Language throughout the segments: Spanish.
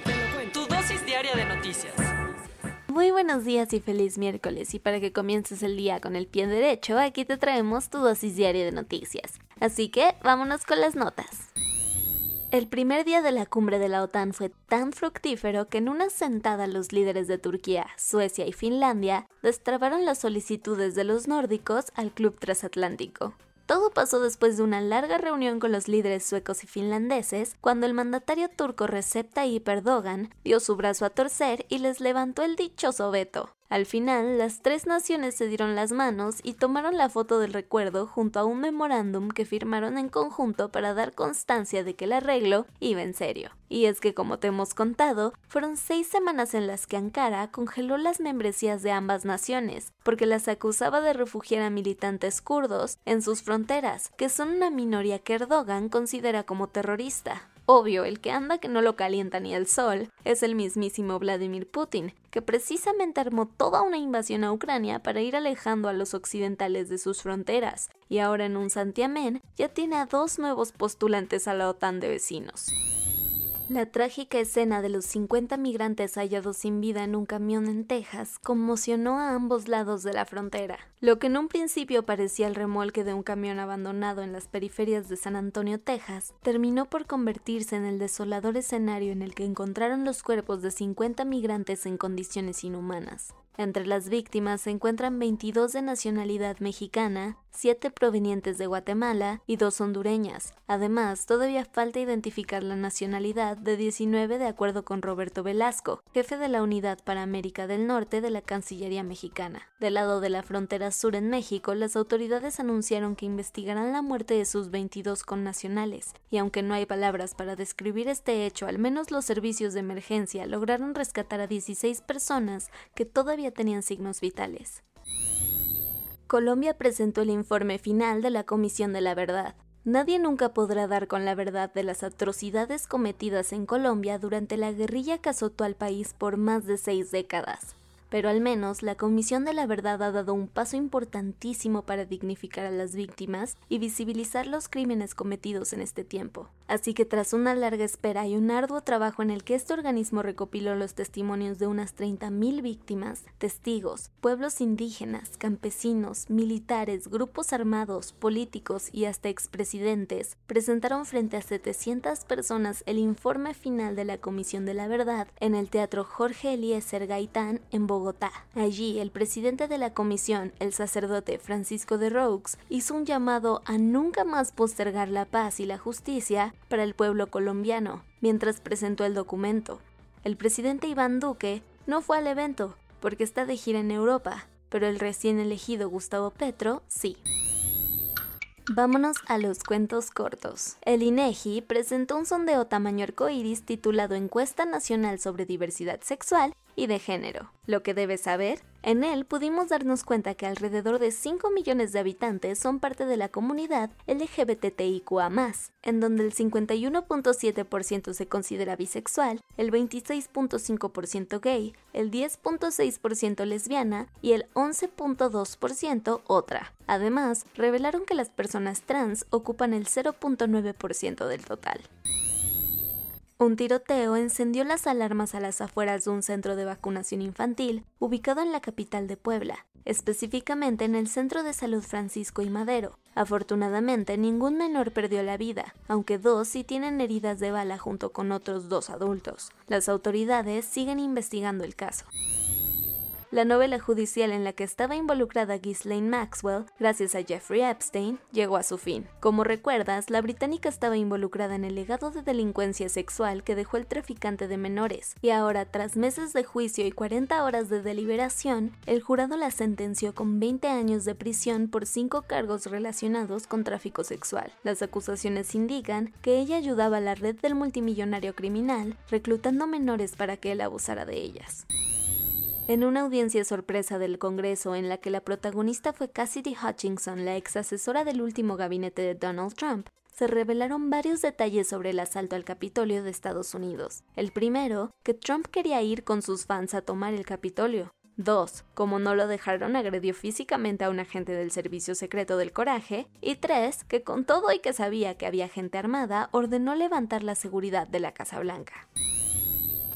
Cuento. Tu dosis diaria de noticias. Muy buenos días y feliz miércoles. Y para que comiences el día con el pie derecho, aquí te traemos tu dosis diaria de noticias. Así que vámonos con las notas. El primer día de la cumbre de la OTAN fue tan fructífero que en una sentada los líderes de Turquía, Suecia y Finlandia destrabaron las solicitudes de los nórdicos al club transatlántico. Todo pasó después de una larga reunión con los líderes suecos y finlandeses, cuando el mandatario turco Recep Tayyip Erdogan dio su brazo a torcer y les levantó el dichoso veto. Al final, las tres naciones se dieron las manos y tomaron la foto del recuerdo junto a un memorándum que firmaron en conjunto para dar constancia de que el arreglo iba en serio. Y es que, como te hemos contado, fueron seis semanas en las que Ankara congeló las membresías de ambas naciones, porque las acusaba de refugiar a militantes kurdos en sus fronteras, que son una minoría que Erdogan considera como terrorista. Obvio, el que anda que no lo calienta ni el sol es el mismísimo Vladimir Putin, que precisamente armó toda una invasión a Ucrania para ir alejando a los occidentales de sus fronteras, y ahora en un santiamén ya tiene a dos nuevos postulantes a la OTAN de vecinos. La trágica escena de los 50 migrantes hallados sin vida en un camión en Texas conmocionó a ambos lados de la frontera. Lo que en un principio parecía el remolque de un camión abandonado en las periferias de San Antonio, Texas, terminó por convertirse en el desolador escenario en el que encontraron los cuerpos de 50 migrantes en condiciones inhumanas. Entre las víctimas se encuentran 22 de nacionalidad mexicana, 7 provenientes de Guatemala y 2 hondureñas. Además, todavía falta identificar la nacionalidad de 19 de acuerdo con Roberto Velasco, jefe de la Unidad para América del Norte de la Cancillería mexicana. Del lado de la frontera sur en México, las autoridades anunciaron que investigarán la muerte de sus 22 connacionales, y aunque no hay palabras para describir este hecho, al menos los servicios de emergencia lograron rescatar a 16 personas que todavía tenían signos vitales. Colombia presentó el informe final de la Comisión de la Verdad. Nadie nunca podrá dar con la verdad de las atrocidades cometidas en Colombia durante la guerrilla que azotó al país por más de seis décadas pero al menos la Comisión de la Verdad ha dado un paso importantísimo para dignificar a las víctimas y visibilizar los crímenes cometidos en este tiempo. Así que tras una larga espera y un arduo trabajo en el que este organismo recopiló los testimonios de unas 30.000 víctimas, testigos, pueblos indígenas, campesinos, militares, grupos armados, políticos y hasta expresidentes, presentaron frente a 700 personas el informe final de la Comisión de la Verdad en el Teatro Jorge Eliezer Gaitán en Bogotá Bogotá. Allí, el presidente de la comisión, el sacerdote Francisco de Roux, hizo un llamado a nunca más postergar la paz y la justicia para el pueblo colombiano, mientras presentó el documento. El presidente Iván Duque no fue al evento, porque está de gira en Europa, pero el recién elegido Gustavo Petro sí. Vámonos a los cuentos cortos. El INEGI presentó un sondeo tamaño arcoíris titulado Encuesta Nacional sobre Diversidad Sexual y de Género. Lo que debes saber en él pudimos darnos cuenta que alrededor de 5 millones de habitantes son parte de la comunidad LGBTIQA, en donde el 51.7% se considera bisexual, el 26.5% gay, el 10.6% lesbiana y el 11.2% otra. Además, revelaron que las personas trans ocupan el 0.9% del total. Un tiroteo encendió las alarmas a las afueras de un centro de vacunación infantil ubicado en la capital de Puebla, específicamente en el Centro de Salud Francisco y Madero. Afortunadamente, ningún menor perdió la vida, aunque dos sí tienen heridas de bala junto con otros dos adultos. Las autoridades siguen investigando el caso. La novela judicial en la que estaba involucrada Ghislaine Maxwell, gracias a Jeffrey Epstein, llegó a su fin. Como recuerdas, la británica estaba involucrada en el legado de delincuencia sexual que dejó el traficante de menores, y ahora, tras meses de juicio y 40 horas de deliberación, el jurado la sentenció con 20 años de prisión por cinco cargos relacionados con tráfico sexual. Las acusaciones indican que ella ayudaba a la red del multimillonario criminal, reclutando menores para que él abusara de ellas. En una audiencia sorpresa del Congreso en la que la protagonista fue Cassidy Hutchinson, la ex asesora del último gabinete de Donald Trump, se revelaron varios detalles sobre el asalto al Capitolio de Estados Unidos. El primero, que Trump quería ir con sus fans a tomar el Capitolio. Dos, como no lo dejaron, agredió físicamente a un agente del Servicio Secreto del Coraje. Y tres, que con todo y que sabía que había gente armada, ordenó levantar la seguridad de la Casa Blanca.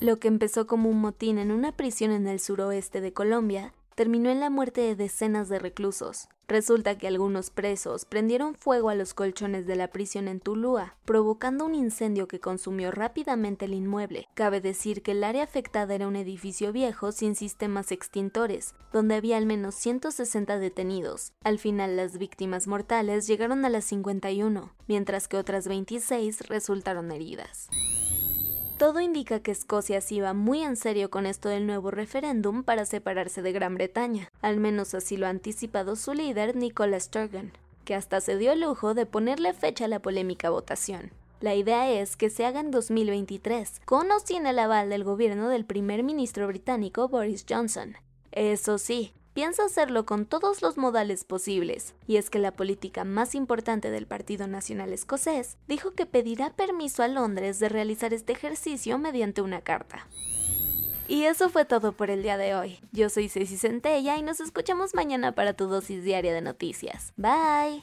Lo que empezó como un motín en una prisión en el suroeste de Colombia terminó en la muerte de decenas de reclusos. Resulta que algunos presos prendieron fuego a los colchones de la prisión en Tulúa, provocando un incendio que consumió rápidamente el inmueble. Cabe decir que el área afectada era un edificio viejo sin sistemas extintores, donde había al menos 160 detenidos. Al final las víctimas mortales llegaron a las 51, mientras que otras 26 resultaron heridas. Todo indica que Escocia se iba muy en serio con esto del nuevo referéndum para separarse de Gran Bretaña, al menos así lo ha anticipado su líder Nicola Sturgeon, que hasta se dio el lujo de ponerle fecha a la polémica votación. La idea es que se haga en 2023, con o sin el aval del gobierno del primer ministro británico Boris Johnson. Eso sí, piensa hacerlo con todos los modales posibles, y es que la política más importante del Partido Nacional Escocés dijo que pedirá permiso a Londres de realizar este ejercicio mediante una carta. Y eso fue todo por el día de hoy. Yo soy Ceci Centella y nos escuchamos mañana para tu dosis diaria de noticias. Bye.